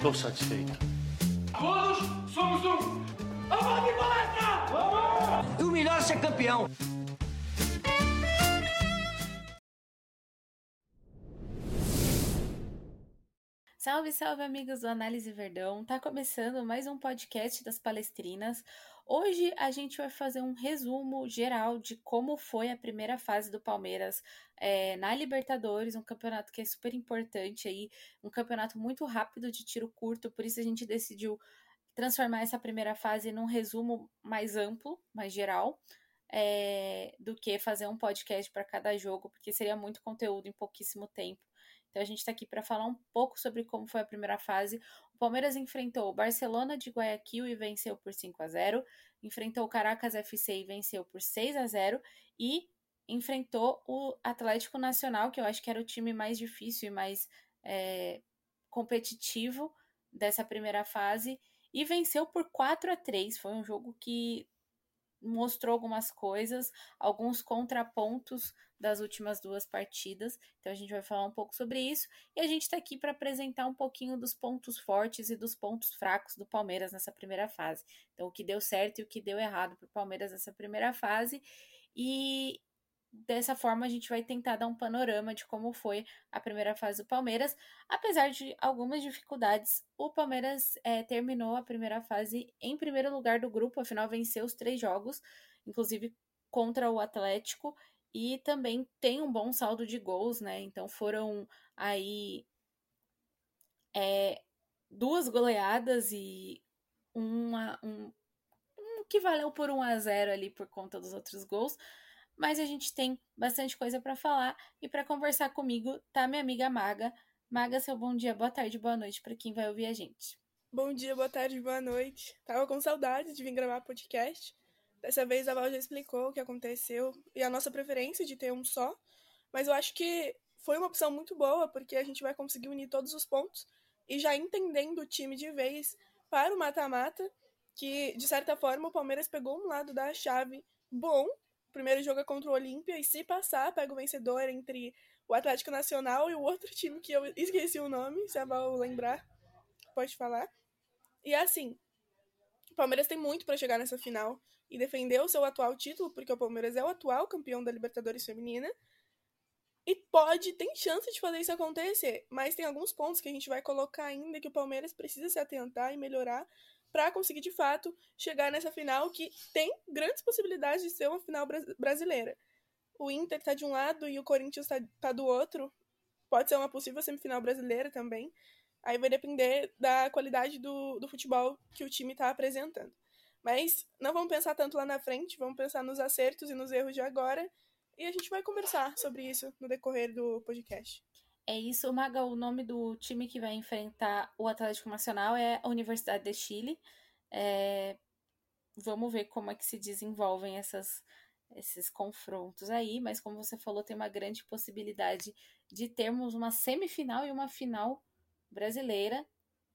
Tô satisfeito. Todos somos um. Vamos de palestra! Vamos! E o melhor é ser campeão. Salve, salve, amigos do Análise Verdão! Tá começando mais um podcast das Palestrinas. Hoje a gente vai fazer um resumo geral de como foi a primeira fase do Palmeiras é, na Libertadores, um campeonato que é super importante aí, um campeonato muito rápido de tiro curto, por isso a gente decidiu transformar essa primeira fase num resumo mais amplo, mais geral. É, do que fazer um podcast para cada jogo, porque seria muito conteúdo em pouquíssimo tempo. Então a gente está aqui para falar um pouco sobre como foi a primeira fase. O Palmeiras enfrentou o Barcelona de Guayaquil e venceu por 5 a 0, enfrentou o Caracas FC e venceu por 6 a 0 e enfrentou o Atlético Nacional, que eu acho que era o time mais difícil e mais é, competitivo dessa primeira fase e venceu por 4 a 3. Foi um jogo que mostrou algumas coisas, alguns contrapontos das últimas duas partidas. Então a gente vai falar um pouco sobre isso e a gente está aqui para apresentar um pouquinho dos pontos fortes e dos pontos fracos do Palmeiras nessa primeira fase. Então o que deu certo e o que deu errado para o Palmeiras nessa primeira fase e dessa forma a gente vai tentar dar um panorama de como foi a primeira fase do Palmeiras. Apesar de algumas dificuldades, o Palmeiras é, terminou a primeira fase em primeiro lugar do grupo, afinal venceu os três jogos, inclusive contra o Atlético, e também tem um bom saldo de gols, né? Então foram aí é, duas goleadas e uma, um, que valeu por 1 a 0 ali por conta dos outros gols mas a gente tem bastante coisa para falar e para conversar comigo tá minha amiga Maga. Maga, seu bom dia, boa tarde, boa noite para quem vai ouvir a gente. Bom dia, boa tarde, boa noite. Tava com saudade de vir gravar podcast. Dessa vez a Val já explicou o que aconteceu e a nossa preferência de ter um só, mas eu acho que foi uma opção muito boa porque a gente vai conseguir unir todos os pontos e já entendendo o time de vez para o mata-mata, que de certa forma o Palmeiras pegou um lado da chave bom primeiro jogo é contra o Olímpia, e se passar, pega o vencedor entre o Atlético Nacional e o outro time que eu esqueci o nome, se a Val lembrar, pode falar. E é assim, o Palmeiras tem muito para chegar nessa final e defender o seu atual título, porque o Palmeiras é o atual campeão da Libertadores Feminina. E pode, tem chance de fazer isso acontecer, mas tem alguns pontos que a gente vai colocar ainda que o Palmeiras precisa se atentar e melhorar para conseguir de fato chegar nessa final que tem grandes possibilidades de ser uma final brasileira. O Inter está de um lado e o Corinthians está tá do outro. Pode ser uma possível semifinal brasileira também. Aí vai depender da qualidade do, do futebol que o time está apresentando. Mas não vamos pensar tanto lá na frente, vamos pensar nos acertos e nos erros de agora. E a gente vai conversar sobre isso no decorrer do podcast. É isso, Maga. O nome do time que vai enfrentar o Atlético Nacional é a Universidade de Chile. É... Vamos ver como é que se desenvolvem essas, esses confrontos aí, mas como você falou, tem uma grande possibilidade de termos uma semifinal e uma final brasileira,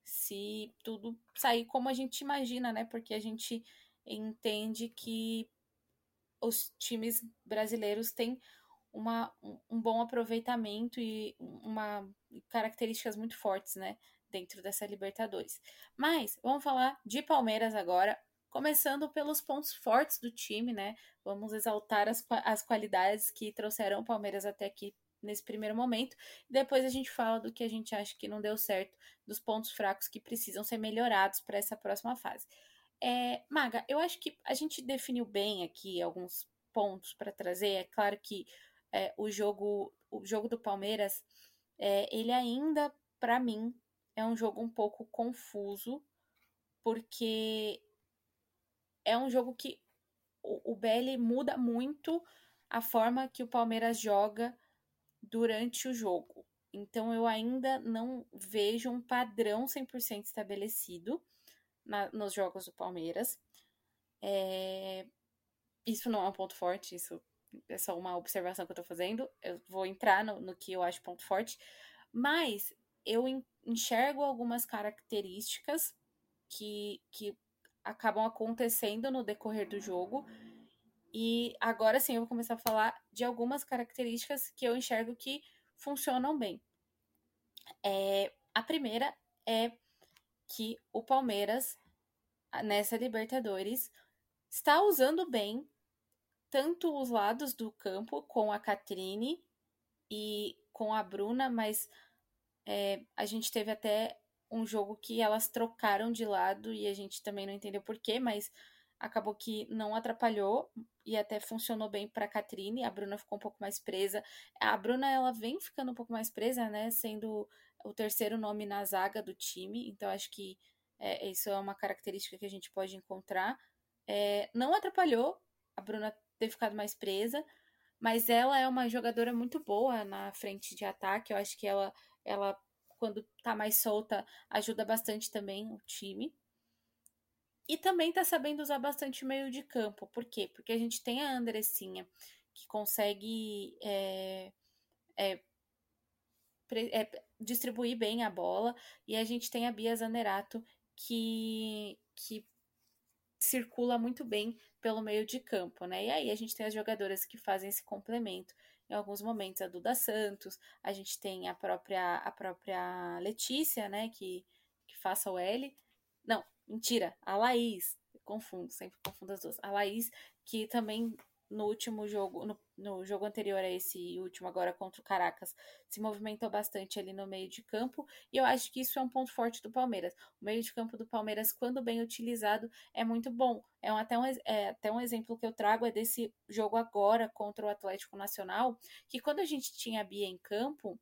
se tudo sair como a gente imagina, né? Porque a gente entende que os times brasileiros têm uma, um bom aproveitamento e uma características muito fortes, né, dentro dessa Libertadores. Mas vamos falar de Palmeiras agora, começando pelos pontos fortes do time, né? Vamos exaltar as, as qualidades que trouxeram o Palmeiras até aqui nesse primeiro momento. Depois a gente fala do que a gente acha que não deu certo, dos pontos fracos que precisam ser melhorados para essa próxima fase. É, Maga, eu acho que a gente definiu bem aqui alguns pontos para trazer. É claro que é, o jogo o jogo do Palmeiras é, ele ainda para mim é um jogo um pouco confuso porque é um jogo que o, o muda muito a forma que o Palmeiras joga durante o jogo. Então eu ainda não vejo um padrão 100% estabelecido na, nos jogos do Palmeiras. É, isso não é um ponto forte, isso é só uma observação que eu tô fazendo. Eu vou entrar no, no que eu acho ponto forte. Mas eu enxergo algumas características que, que acabam acontecendo no decorrer do jogo. E agora sim eu vou começar a falar de algumas características que eu enxergo que funcionam bem. É, a primeira é que o Palmeiras, nessa Libertadores, está usando bem tanto os lados do campo com a Catrine e com a Bruna, mas é, a gente teve até um jogo que elas trocaram de lado e a gente também não entendeu porquê, mas acabou que não atrapalhou e até funcionou bem para Catrine. A Bruna ficou um pouco mais presa. A Bruna ela vem ficando um pouco mais presa, né, sendo o terceiro nome na zaga do time. Então acho que é, isso é uma característica que a gente pode encontrar. É, não atrapalhou a Bruna ter ficado mais presa, mas ela é uma jogadora muito boa na frente de ataque. Eu acho que ela, ela quando tá mais solta, ajuda bastante também o time. E também tá sabendo usar bastante meio de campo. Por quê? Porque a gente tem a Andressinha, que consegue é, é, é, distribuir bem a bola, e a gente tem a Bia Zanerato, que, que circula muito bem pelo meio de campo, né? E aí a gente tem as jogadoras que fazem esse complemento. Em alguns momentos a Duda Santos, a gente tem a própria a própria Letícia, né, que que faça o L. Não, mentira, a Laís, confundo, sempre confundo as duas. A Laís que também no último jogo, no, no, jogo anterior a esse último, agora contra o Caracas, se movimentou bastante ali no meio de campo, e eu acho que isso é um ponto forte do Palmeiras. O meio de campo do Palmeiras, quando bem utilizado, é muito bom. É um, até, um, é, até um exemplo que eu trago é desse jogo agora contra o Atlético Nacional, que quando a gente tinha a Bia em campo,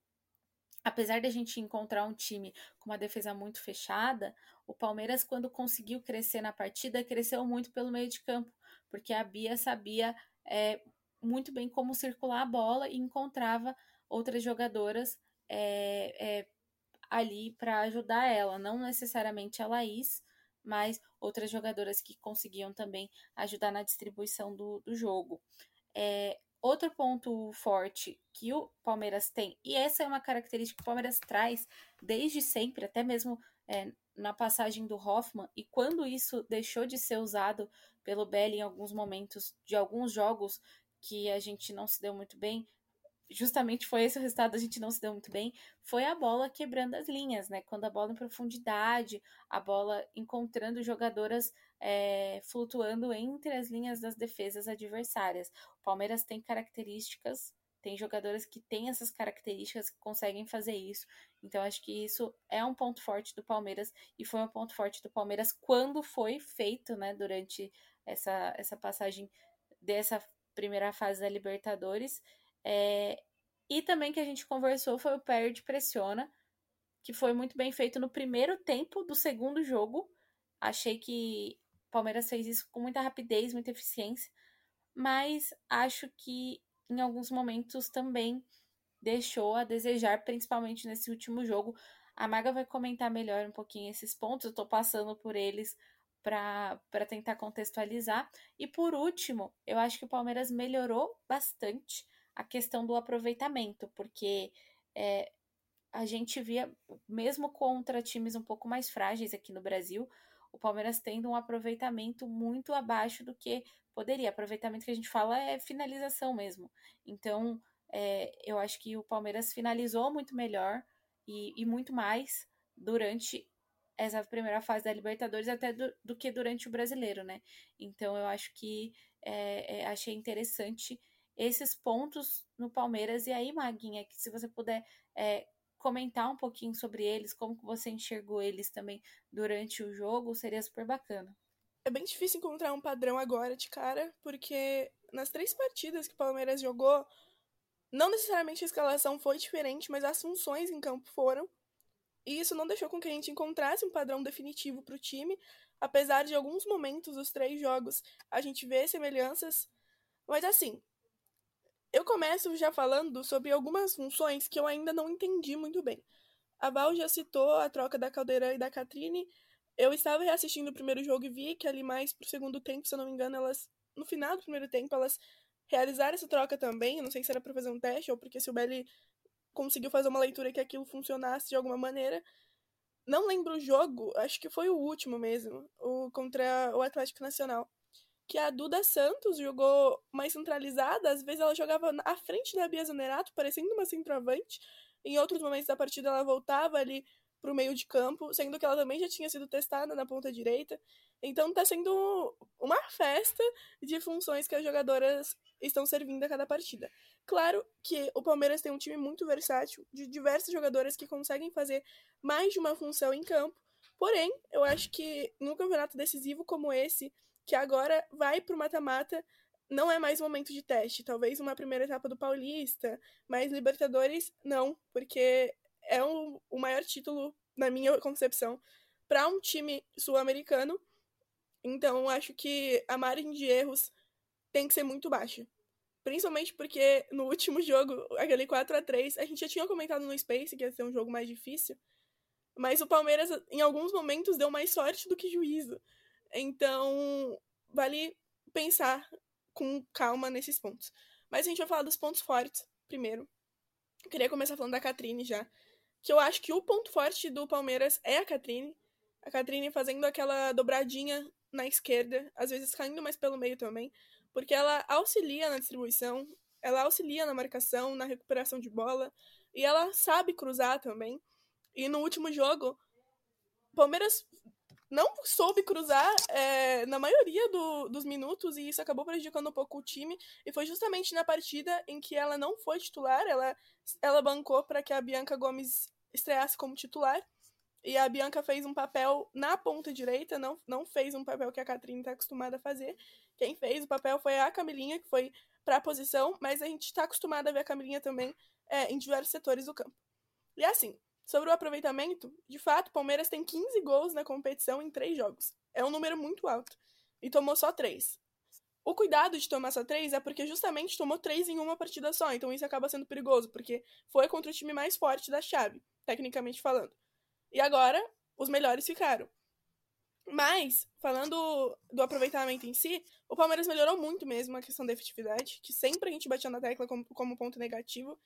apesar da gente encontrar um time com uma defesa muito fechada, o Palmeiras, quando conseguiu crescer na partida, cresceu muito pelo meio de campo, porque a Bia sabia é, muito bem como circular a bola e encontrava outras jogadoras é, é, ali para ajudar ela, não necessariamente a Laís, mas outras jogadoras que conseguiam também ajudar na distribuição do, do jogo. É, outro ponto forte que o Palmeiras tem, e essa é uma característica que o Palmeiras traz desde sempre, até mesmo é, na passagem do Hoffman, e quando isso deixou de ser usado pelo Belly em alguns momentos de alguns jogos que a gente não se deu muito bem, justamente foi esse o resultado, a gente não se deu muito bem, foi a bola quebrando as linhas, né? Quando a bola em profundidade, a bola encontrando jogadoras é, flutuando entre as linhas das defesas adversárias. O Palmeiras tem características, tem jogadoras que têm essas características, que conseguem fazer isso. Então, acho que isso é um ponto forte do Palmeiras e foi um ponto forte do Palmeiras quando foi feito, né, durante essa, essa passagem dessa primeira fase da Libertadores. É, e também que a gente conversou foi o Perde Pressiona, que foi muito bem feito no primeiro tempo do segundo jogo. Achei que o Palmeiras fez isso com muita rapidez, muita eficiência, mas acho que em alguns momentos também deixou a desejar, principalmente nesse último jogo. A Maga vai comentar melhor um pouquinho esses pontos, eu tô passando por eles para tentar contextualizar. E por último, eu acho que o Palmeiras melhorou bastante a questão do aproveitamento, porque é, a gente via, mesmo contra times um pouco mais frágeis aqui no Brasil, o Palmeiras tendo um aproveitamento muito abaixo do que poderia. Aproveitamento que a gente fala é finalização mesmo. Então, é, eu acho que o Palmeiras finalizou muito melhor e, e muito mais durante essa primeira fase da Libertadores até do, do que durante o brasileiro, né? Então eu acho que é, é, achei interessante esses pontos no Palmeiras. E aí, Maguinha, que se você puder é, comentar um pouquinho sobre eles, como que você enxergou eles também durante o jogo, seria super bacana. É bem difícil encontrar um padrão agora de cara, porque nas três partidas que o Palmeiras jogou, não necessariamente a escalação foi diferente, mas as funções em campo foram. E isso não deixou com que a gente encontrasse um padrão definitivo para o time, apesar de alguns momentos dos três jogos a gente ver semelhanças. Mas assim, eu começo já falando sobre algumas funções que eu ainda não entendi muito bem. A Val já citou a troca da Caldeirão e da Catrine. Eu estava reassistindo o primeiro jogo e vi que ali mais pro segundo tempo, se eu não me engano, elas. No final do primeiro tempo, elas realizaram essa troca também. Não sei se era para fazer um teste ou porque se o Belly conseguiu fazer uma leitura que aquilo funcionasse de alguma maneira. Não lembro o jogo, acho que foi o último mesmo, o contra o Atlético Nacional. Que a Duda Santos jogou mais centralizada, às vezes ela jogava à frente da Bia Zanerato, parecendo uma centroavante. Em outros momentos da partida ela voltava ali para o meio de campo, sendo que ela também já tinha sido testada na ponta direita. Então está sendo uma festa de funções que as jogadoras estão servindo a cada partida. Claro que o Palmeiras tem um time muito versátil, de diversas jogadoras que conseguem fazer mais de uma função em campo. Porém, eu acho que num campeonato decisivo como esse, que agora vai para o mata-mata, não é mais momento de teste. Talvez uma primeira etapa do Paulista, mas Libertadores não, porque é o, o maior título, na minha concepção, para um time sul-americano. Então, acho que a margem de erros tem que ser muito baixa. Principalmente porque no último jogo, aquele 4 a 3 a gente já tinha comentado no Space que ia ser um jogo mais difícil. Mas o Palmeiras, em alguns momentos, deu mais sorte do que juízo. Então, vale pensar com calma nesses pontos. Mas a gente vai falar dos pontos fortes primeiro. Eu queria começar falando da Catrine já que eu acho que o ponto forte do Palmeiras é a Catrine. A Catrine fazendo aquela dobradinha na esquerda, às vezes caindo mais pelo meio também, porque ela auxilia na distribuição, ela auxilia na marcação, na recuperação de bola, e ela sabe cruzar também. E no último jogo, Palmeiras não soube cruzar é, na maioria do, dos minutos e isso acabou prejudicando um pouco o time. E foi justamente na partida em que ela não foi titular, ela, ela bancou para que a Bianca Gomes estreasse como titular. E a Bianca fez um papel na ponta direita, não, não fez um papel que a Catrine está acostumada a fazer. Quem fez o papel foi a Camilinha, que foi para a posição, mas a gente está acostumada a ver a Camilinha também é, em diversos setores do campo. E assim, Sobre o aproveitamento, de fato, Palmeiras tem 15 gols na competição em 3 jogos. É um número muito alto. E tomou só 3. O cuidado de tomar só 3 é porque justamente tomou 3 em uma partida só, então isso acaba sendo perigoso, porque foi contra o time mais forte da chave, tecnicamente falando. E agora, os melhores ficaram. Mas, falando do aproveitamento em si, o Palmeiras melhorou muito mesmo a questão da efetividade, que sempre a gente batia na tecla como, como ponto negativo.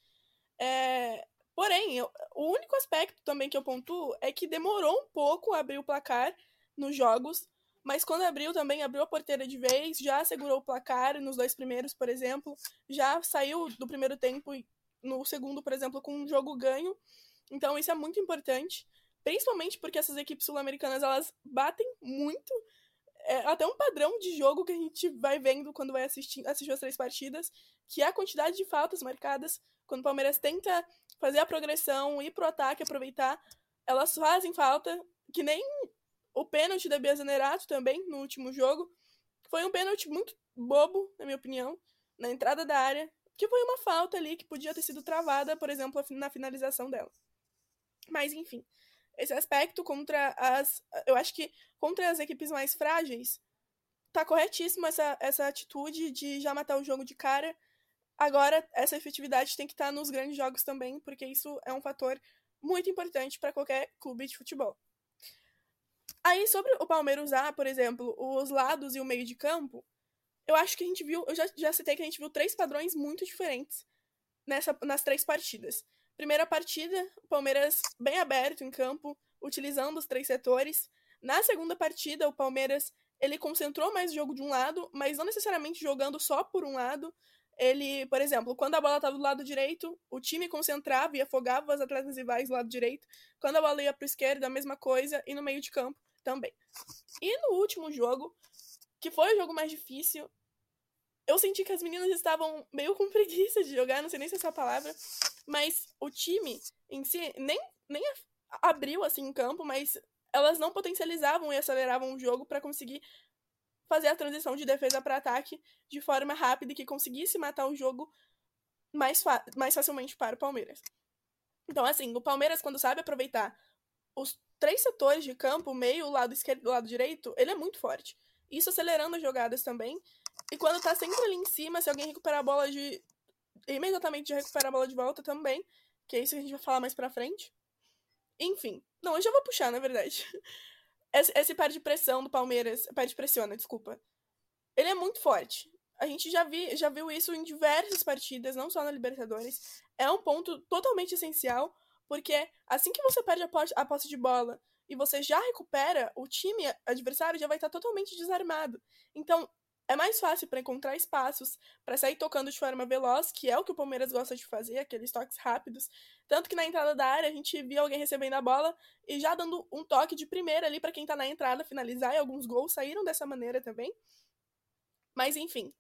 É, Porém, eu, o único aspecto também que eu pontuo é que demorou um pouco a abrir o placar nos jogos, mas quando abriu também abriu a porteira de vez, já segurou o placar nos dois primeiros, por exemplo, já saiu do primeiro tempo no segundo, por exemplo, com um jogo ganho. Então isso é muito importante, principalmente porque essas equipes sul-americanas elas batem muito é até um padrão de jogo que a gente vai vendo quando vai assistir, assistir as três partidas, que é a quantidade de faltas marcadas. Quando o Palmeiras tenta fazer a progressão, ir pro ataque, aproveitar, elas fazem falta, que nem o pênalti da Bia Zanerato também, no último jogo. Foi um pênalti muito bobo, na minha opinião, na entrada da área, que foi uma falta ali que podia ter sido travada, por exemplo, na finalização dela. Mas, enfim, esse aspecto contra as. Eu acho que contra as equipes mais frágeis, tá corretíssimo essa, essa atitude de já matar o jogo de cara Agora, essa efetividade tem que estar nos grandes jogos também, porque isso é um fator muito importante para qualquer clube de futebol. Aí, sobre o Palmeiras usar, por exemplo, os lados e o meio de campo, eu acho que a gente viu, eu já, já citei que a gente viu três padrões muito diferentes nessa, nas três partidas. Primeira partida, o Palmeiras bem aberto em campo, utilizando os três setores. Na segunda partida, o Palmeiras ele concentrou mais o jogo de um lado, mas não necessariamente jogando só por um lado, ele, por exemplo, quando a bola estava do lado direito, o time concentrava e afogava os atletas rivais do lado direito. Quando a bola ia para o esquerdo, a mesma coisa, e no meio de campo também. E no último jogo, que foi o jogo mais difícil, eu senti que as meninas estavam meio com preguiça de jogar, não sei nem se é essa palavra, mas o time em si nem, nem abriu assim em campo, mas elas não potencializavam e aceleravam o jogo para conseguir fazer a transição de defesa para ataque de forma rápida e que conseguisse matar o jogo mais, mais facilmente para o Palmeiras. Então, assim, o Palmeiras, quando sabe aproveitar os três setores de campo, meio, lado esquerdo e lado direito, ele é muito forte. Isso acelerando as jogadas também. E quando tá sempre ali em cima, se alguém recuperar a bola de. imediatamente já recupera a bola de volta também. Que é isso que a gente vai falar mais pra frente. Enfim. Não, eu já vou puxar, na verdade. Esse, esse de pressão do Palmeiras. Par de pressiona, desculpa. Ele é muito forte. A gente já, vi, já viu isso em diversas partidas, não só na Libertadores. É um ponto totalmente essencial, porque assim que você perde a posse, a posse de bola e você já recupera, o time adversário já vai estar totalmente desarmado. Então, é mais fácil para encontrar espaços, para sair tocando de forma veloz, que é o que o Palmeiras gosta de fazer, aqueles toques rápidos. Tanto que na entrada da área a gente via alguém recebendo a bola e já dando um toque de primeira ali para quem tá na entrada finalizar, e alguns gols saíram dessa maneira também. Mas enfim,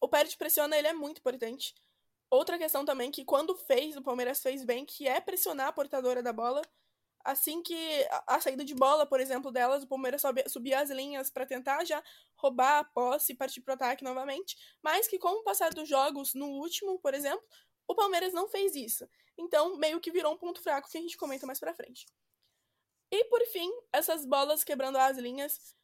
o Pérez pressiona, ele é muito importante. Outra questão também que quando fez, o Palmeiras fez bem, que é pressionar a portadora da bola. Assim que a, saída de bola, por exemplo, delas, o Palmeiras sobe, subia as linhas para tentar já roubar a posse e partir pro ataque novamente. Mas que com o passar dos jogos, no último, por exemplo, o Palmeiras não fez isso. Então, meio que virou um ponto fraco que a gente comenta mais pra frente. E por fim, essas bolas quebrando as linhas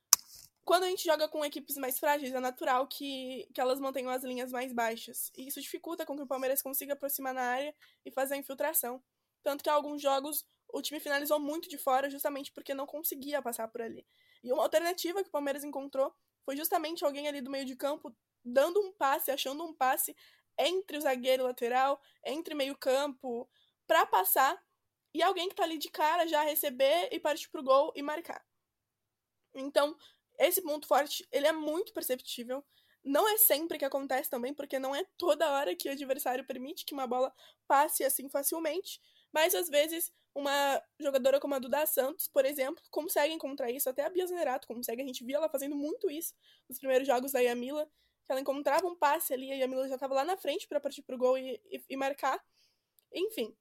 quando a gente joga com equipes mais frágeis, é natural que, que elas mantenham as linhas mais baixas. E isso dificulta com que o Palmeiras consiga aproximar na área e fazer a infiltração. Tanto que alguns jogos o time finalizou muito de fora justamente porque não conseguia passar por ali. E uma alternativa que o Palmeiras encontrou foi justamente alguém ali do meio de campo dando um passe, achando um passe entre o zagueiro lateral, entre meio campo, para passar e alguém que tá ali de cara já receber e partir pro gol e marcar. Então, esse ponto forte, ele é muito perceptível. Não é sempre que acontece também, porque não é toda hora que o adversário permite que uma bola passe assim facilmente. Mas às vezes, uma jogadora como a Duda Santos, por exemplo, consegue encontrar isso. Até a Bia Zenerato consegue. A gente via ela fazendo muito isso nos primeiros jogos da Yamila. Que ela encontrava um passe ali, a Yamila já estava lá na frente para partir pro gol e, e, e marcar. Enfim,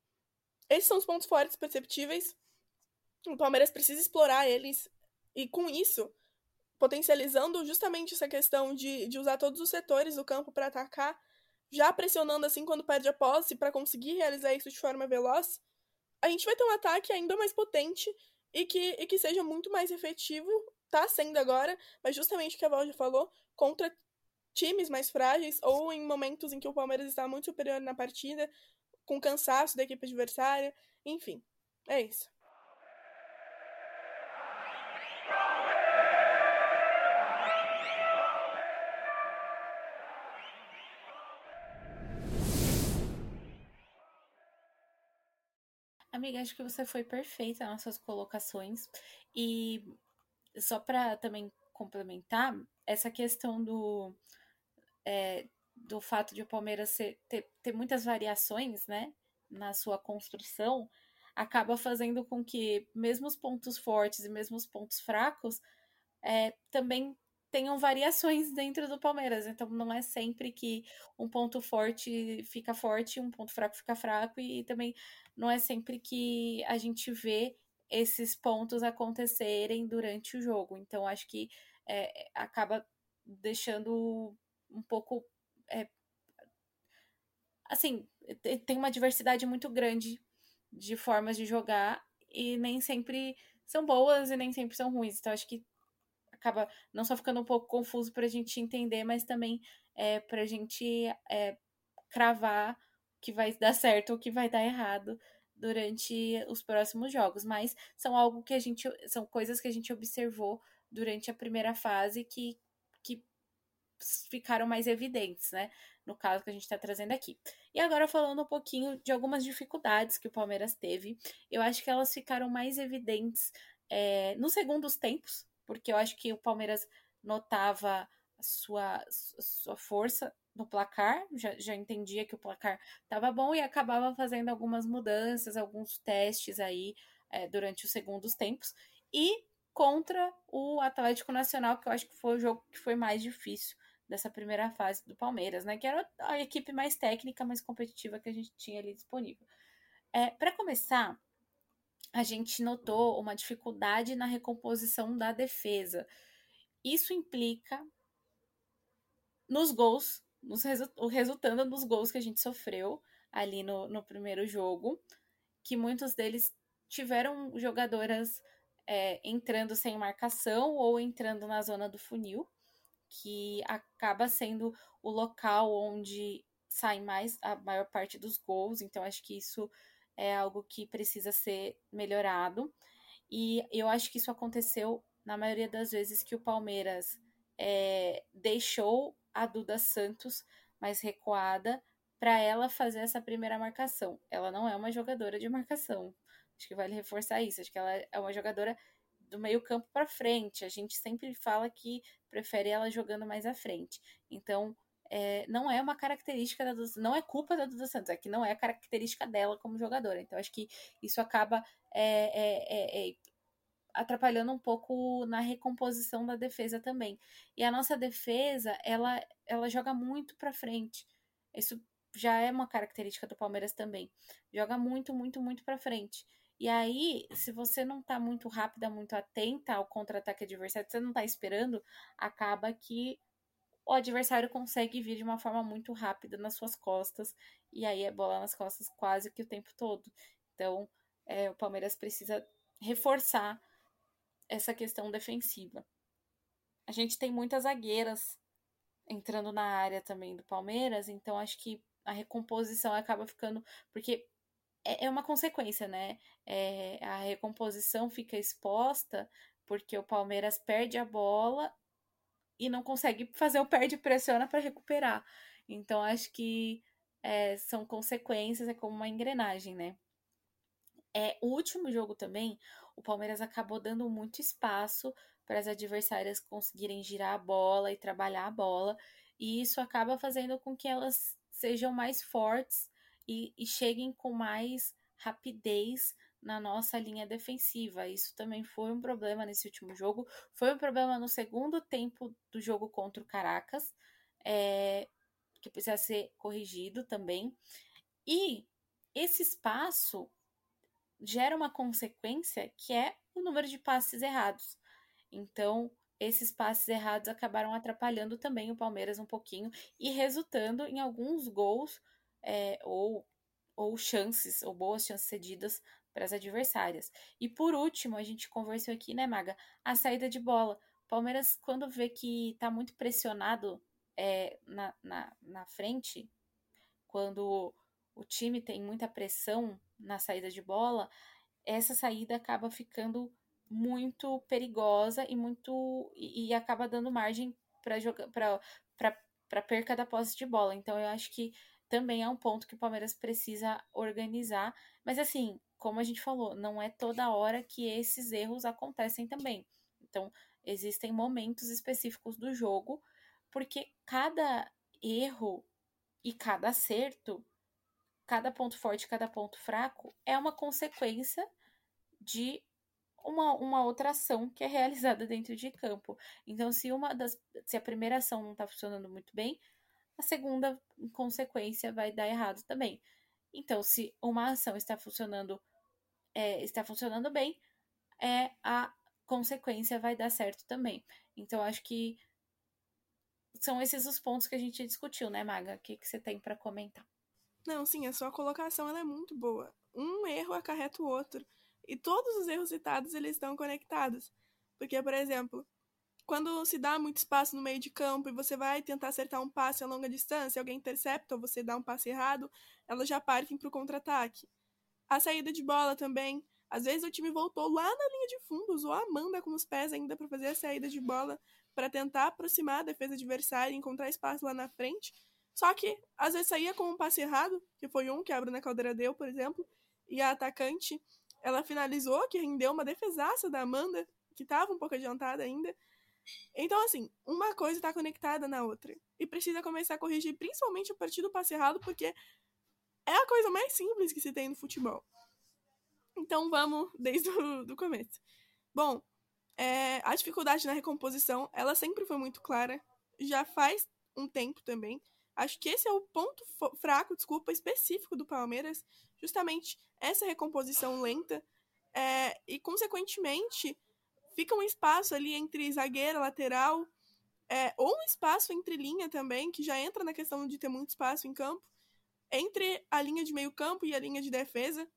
esses são os pontos fortes perceptíveis. O Palmeiras precisa explorar eles. E com isso, potencializando justamente essa questão de, de usar todos os setores do campo para atacar, já pressionando assim quando perde a posse para conseguir realizar isso de forma veloz, a gente vai ter um ataque ainda mais potente e que, e que seja muito mais efetivo, tá sendo agora, mas justamente o que a Val já falou, contra times mais frágeis ou em momentos em que o Palmeiras está muito superior na partida, com cansaço da equipe adversária, enfim, é isso. Amiga, acho que você foi perfeita nas suas colocações. E só para também complementar, essa questão do, é, do fato de o Palmeiras ser, ter, ter muitas variações né, na sua construção, acaba fazendo com que, mesmo os pontos fortes e mesmo os pontos fracos, é, também tenham variações dentro do Palmeiras. Então não é sempre que um ponto forte fica forte, um ponto fraco fica fraco, e também não é sempre que a gente vê esses pontos acontecerem durante o jogo. Então acho que é, acaba deixando um pouco. É, assim, tem uma diversidade muito grande de formas de jogar e nem sempre são boas e nem sempre são ruins. Então acho que acaba não só ficando um pouco confuso para a gente entender, mas também é, para a gente cravar que vai dar certo ou que vai dar errado durante os próximos jogos. Mas são algo que a gente. são coisas que a gente observou durante a primeira fase que, que ficaram mais evidentes, né? No caso que a gente está trazendo aqui. E agora falando um pouquinho de algumas dificuldades que o Palmeiras teve, eu acho que elas ficaram mais evidentes é, nos segundos tempos, porque eu acho que o Palmeiras notava sua, a sua força no placar, já, já entendia que o placar estava bom e acabava fazendo algumas mudanças, alguns testes aí é, durante os segundos tempos. E contra o Atlético Nacional, que eu acho que foi o jogo que foi mais difícil dessa primeira fase do Palmeiras, né? Que era a equipe mais técnica, mais competitiva que a gente tinha ali disponível. É, Para começar, a gente notou uma dificuldade na recomposição da defesa. Isso implica nos gols, nos resu resultando nos gols que a gente sofreu ali no, no primeiro jogo, que muitos deles tiveram jogadoras é, entrando sem marcação ou entrando na zona do funil, que acaba sendo o local onde sai mais a maior parte dos gols. Então acho que isso é algo que precisa ser melhorado. E eu acho que isso aconteceu na maioria das vezes que o Palmeiras é, deixou a Duda Santos mais recuada para ela fazer essa primeira marcação. Ela não é uma jogadora de marcação. Acho que vale reforçar isso. Acho que ela é uma jogadora do meio campo para frente. A gente sempre fala que prefere ela jogando mais à frente. Então, é, não é uma característica da Duda, não é culpa da Duda Santos, é que não é característica dela como jogadora. Então, acho que isso acaba é, é, é, é atrapalhando um pouco na recomposição da defesa também. E a nossa defesa, ela, ela joga muito para frente. Isso já é uma característica do Palmeiras também. Joga muito, muito, muito para frente. E aí, se você não tá muito rápida, muito atenta ao contra-ataque adversário, você não tá esperando, acaba que o adversário consegue vir de uma forma muito rápida nas suas costas, e aí é bola nas costas quase que o tempo todo. Então, é, o Palmeiras precisa reforçar essa questão defensiva. A gente tem muitas zagueiras entrando na área também do Palmeiras, então acho que a recomposição acaba ficando. Porque é, é uma consequência, né? É, a recomposição fica exposta porque o Palmeiras perde a bola e não consegue fazer o perde pressiona para recuperar. Então acho que é, são consequências, é como uma engrenagem, né? É, o último jogo também, o Palmeiras acabou dando muito espaço para as adversárias conseguirem girar a bola e trabalhar a bola, e isso acaba fazendo com que elas sejam mais fortes e, e cheguem com mais rapidez na nossa linha defensiva. Isso também foi um problema nesse último jogo. Foi um problema no segundo tempo do jogo contra o Caracas, é, que precisa ser corrigido também. E esse espaço gera uma consequência que é o número de passes errados. Então, esses passes errados acabaram atrapalhando também o Palmeiras um pouquinho e resultando em alguns gols é, ou, ou chances, ou boas chances cedidas para as adversárias. E por último, a gente conversou aqui, né, Maga? A saída de bola. O Palmeiras, quando vê que está muito pressionado é, na, na, na frente, quando o time tem muita pressão na saída de bola, essa saída acaba ficando muito perigosa e muito e, e acaba dando margem para jogar para perca da posse de bola. Então eu acho que também é um ponto que o Palmeiras precisa organizar, mas assim, como a gente falou, não é toda hora que esses erros acontecem também. Então, existem momentos específicos do jogo, porque cada erro e cada acerto, cada ponto forte, cada ponto fraco é uma consequência de uma, uma outra ação que é realizada dentro de campo. Então, se uma das. Se a primeira ação não está funcionando muito bem, a segunda, em consequência, vai dar errado também. Então, se uma ação está funcionando, é, está funcionando bem, é a consequência vai dar certo também. Então, acho que são esses os pontos que a gente discutiu, né, Maga? O que, que você tem para comentar? Não, sim, a sua colocação ela é muito boa. Um erro acarreta o outro. E todos os erros citados, eles estão conectados. Porque, por exemplo, quando se dá muito espaço no meio de campo e você vai tentar acertar um passe a longa distância, alguém intercepta ou você dá um passe errado, elas já partem para o contra-ataque. A saída de bola também. Às vezes o time voltou lá na linha de fundo, usou a Amanda com os pés ainda para fazer a saída de bola, para tentar aproximar a defesa adversária e encontrar espaço lá na frente. Só que, às vezes saía com um passe errado, que foi um que a Bruna Caldeira deu, por exemplo, e a atacante ela finalizou, que rendeu uma defesaça da Amanda, que estava um pouco adiantada ainda. Então, assim, uma coisa está conectada na outra. E precisa começar a corrigir, principalmente a partir do passe errado, porque é a coisa mais simples que se tem no futebol. Então, vamos desde o do começo. Bom, é, a dificuldade na recomposição, ela sempre foi muito clara. Já faz um tempo também. Acho que esse é o ponto fraco, desculpa, específico do Palmeiras, justamente essa recomposição lenta é, e, consequentemente, fica um espaço ali entre zagueira, lateral, é, ou um espaço entre linha também, que já entra na questão de ter muito espaço em campo, entre a linha de meio campo e a linha de defesa.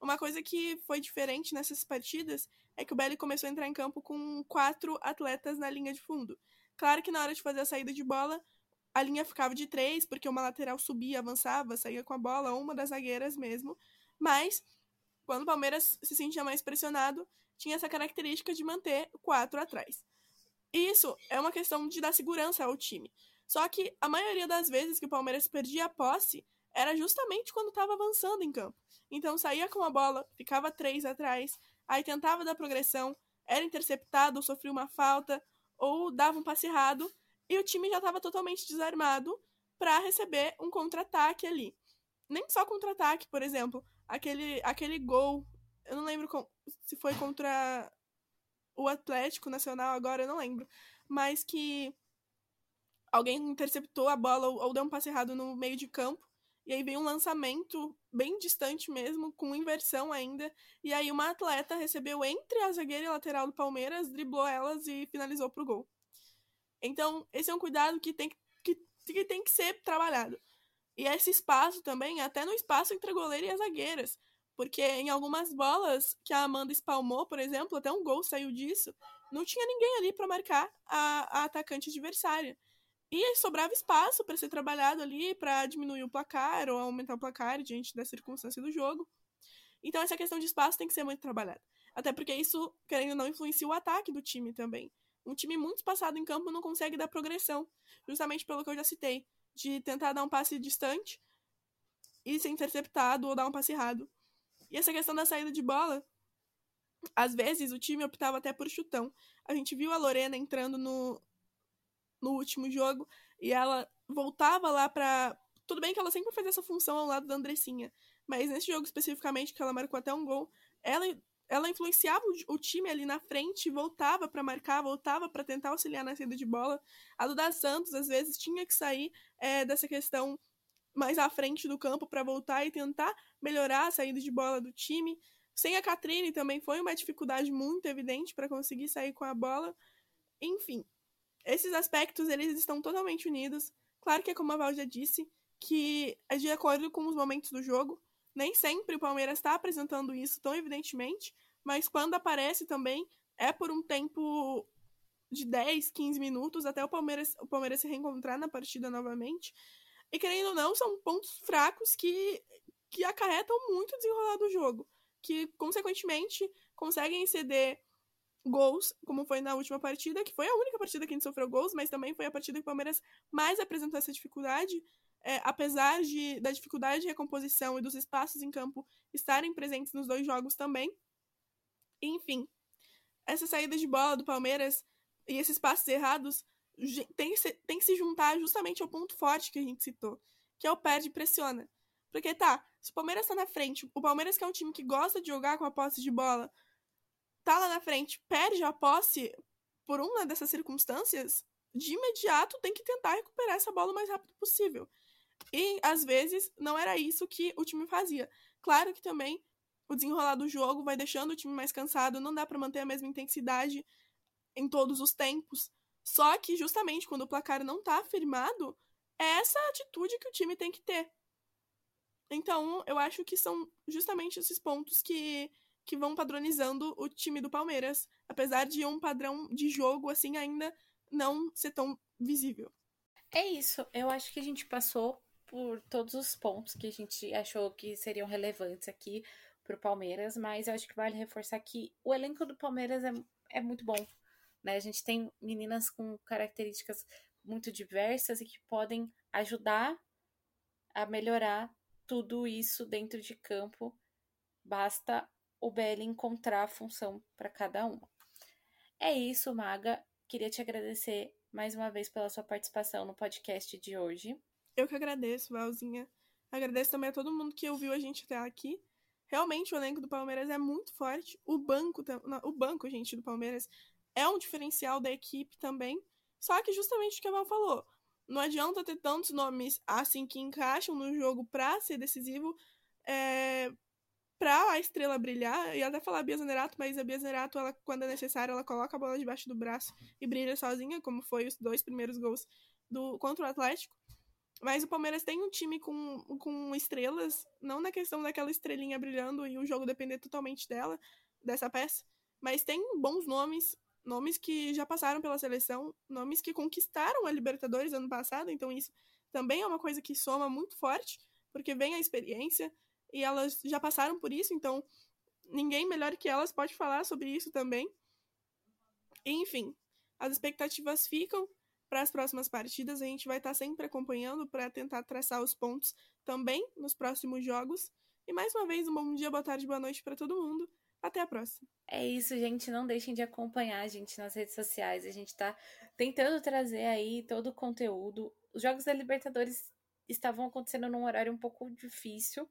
Uma coisa que foi diferente nessas partidas é que o Belly começou a entrar em campo com quatro atletas na linha de fundo. Claro que na hora de fazer a saída de bola, a linha ficava de três, porque uma lateral subia, avançava, saía com a bola, uma das zagueiras mesmo. Mas, quando o Palmeiras se sentia mais pressionado, tinha essa característica de manter quatro atrás. Isso é uma questão de dar segurança ao time. Só que a maioria das vezes que o Palmeiras perdia a posse era justamente quando estava avançando em campo. Então saía com a bola, ficava três atrás, aí tentava dar progressão, era interceptado, sofria uma falta, ou dava um passe errado, e o time já estava totalmente desarmado para receber um contra-ataque ali. Nem só contra-ataque, por exemplo, aquele, aquele gol, eu não lembro com, se foi contra o Atlético Nacional agora, eu não lembro, mas que alguém interceptou a bola ou, ou deu um passe errado no meio de campo e aí veio um lançamento bem distante mesmo, com inversão ainda. E aí uma atleta recebeu entre a zagueira e a lateral do Palmeiras, driblou elas e finalizou pro gol. Então, esse é um cuidado que tem que, que, tem que ser trabalhado. E esse espaço também, até no espaço entre a goleira e as zagueiras. Porque em algumas bolas que a Amanda espalmou, por exemplo, até um gol saiu disso, não tinha ninguém ali para marcar a, a atacante adversária. E sobrava espaço para ser trabalhado ali, para diminuir o placar ou aumentar o placar diante da circunstância do jogo. Então, essa questão de espaço tem que ser muito trabalhada. Até porque isso, querendo ou não, influencia o ataque do time também. Um time muito espaçado em campo não consegue dar progressão, justamente pelo que eu já citei, de tentar dar um passe distante e ser interceptado ou dar um passe errado. E essa questão da saída de bola, às vezes o time optava até por chutão. A gente viu a Lorena entrando no, no último jogo e ela voltava lá pra. Tudo bem que ela sempre fazia essa função ao lado da Andressinha, mas nesse jogo especificamente, que ela marcou até um gol, ela, ela influenciava o, o time ali na frente, voltava para marcar, voltava para tentar auxiliar na saída de bola. A Duda Santos, às vezes, tinha que sair é, dessa questão mais à frente do campo para voltar e tentar melhorar a saída de bola do time. Sem a Catrine também foi uma dificuldade muito evidente para conseguir sair com a bola. Enfim, esses aspectos eles estão totalmente unidos. Claro que é como a Val já disse, que é de acordo com os momentos do jogo. Nem sempre o Palmeiras está apresentando isso tão evidentemente, mas quando aparece também é por um tempo de 10, 15 minutos até o Palmeiras, o Palmeiras se reencontrar na partida novamente. E querendo ou não, são pontos fracos que, que acarretam muito o desenrolar do jogo, que consequentemente conseguem ceder gols, como foi na última partida, que foi a única partida que a gente sofreu gols, mas também foi a partida que o Palmeiras mais apresentou essa dificuldade. É, apesar de, da dificuldade de recomposição e dos espaços em campo estarem presentes nos dois jogos também. Enfim, essa saída de bola do Palmeiras e esses passos errados tem que, se, tem que se juntar justamente ao ponto forte que a gente citou, que é o perde e pressiona. Porque tá, se o Palmeiras tá na frente, o Palmeiras que é um time que gosta de jogar com a posse de bola, tá lá na frente, perde a posse por uma dessas circunstâncias, de imediato tem que tentar recuperar essa bola o mais rápido possível. E às vezes não era isso que o time fazia. Claro que também o desenrolar do jogo vai deixando o time mais cansado, não dá para manter a mesma intensidade em todos os tempos. Só que justamente quando o placar não tá afirmado, é essa atitude que o time tem que ter. Então, eu acho que são justamente esses pontos que que vão padronizando o time do Palmeiras, apesar de um padrão de jogo assim ainda não ser tão visível. É isso, eu acho que a gente passou por todos os pontos que a gente achou que seriam relevantes aqui para o Palmeiras, mas eu acho que vale reforçar que o elenco do Palmeiras é, é muito bom. Né? A gente tem meninas com características muito diversas e que podem ajudar a melhorar tudo isso dentro de campo. Basta o BL encontrar a função para cada uma. É isso, Maga. Queria te agradecer mais uma vez pela sua participação no podcast de hoje. Eu que agradeço, Valzinha. Agradeço também a todo mundo que ouviu a gente até aqui. Realmente o elenco do Palmeiras é muito forte. O banco, o banco, gente, do Palmeiras é um diferencial da equipe também. Só que justamente o que a Val falou, não adianta ter tantos nomes assim que encaixam no jogo para ser decisivo, é, pra a estrela brilhar, e até falar Bia Zanerato, mas a Bia Zanerato, ela, quando é necessário, ela coloca a bola debaixo do braço e brilha sozinha, como foi os dois primeiros gols do contra o Atlético. Mas o Palmeiras tem um time com, com estrelas, não na questão daquela estrelinha brilhando e o jogo depender totalmente dela, dessa peça, mas tem bons nomes, nomes que já passaram pela seleção, nomes que conquistaram a Libertadores ano passado, então isso também é uma coisa que soma muito forte, porque vem a experiência, e elas já passaram por isso, então ninguém melhor que elas pode falar sobre isso também. enfim, as expectativas ficam para as próximas partidas. A gente vai estar sempre acompanhando para tentar traçar os pontos também nos próximos jogos. E mais uma vez, um bom dia, boa tarde, boa noite para todo mundo. Até a próxima. É isso, gente. Não deixem de acompanhar a gente nas redes sociais. A gente tá tentando trazer aí todo o conteúdo. Os Jogos da Libertadores estavam acontecendo num horário um pouco difícil.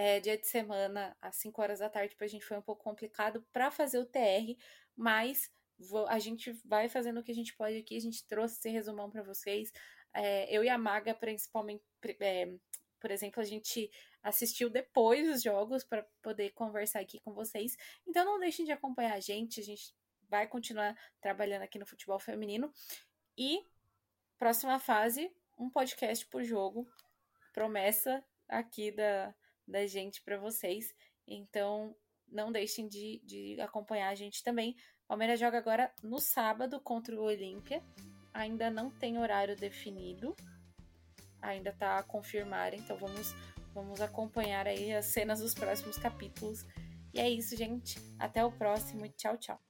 É, dia de semana, às 5 horas da tarde, pra gente foi um pouco complicado para fazer o TR, mas a gente vai fazendo o que a gente pode aqui. A gente trouxe esse resumão para vocês. É, eu e a Maga, principalmente, é, por exemplo, a gente assistiu depois os jogos para poder conversar aqui com vocês. Então não deixem de acompanhar a gente. A gente vai continuar trabalhando aqui no futebol feminino. E próxima fase, um podcast por jogo. Promessa aqui da, da gente para vocês. Então não deixem de, de acompanhar a gente também. Palmeiras joga agora no sábado contra o Olímpia. Ainda não tem horário definido. Ainda tá a confirmar, então vamos vamos acompanhar aí as cenas dos próximos capítulos. E é isso, gente. Até o próximo. Tchau, tchau.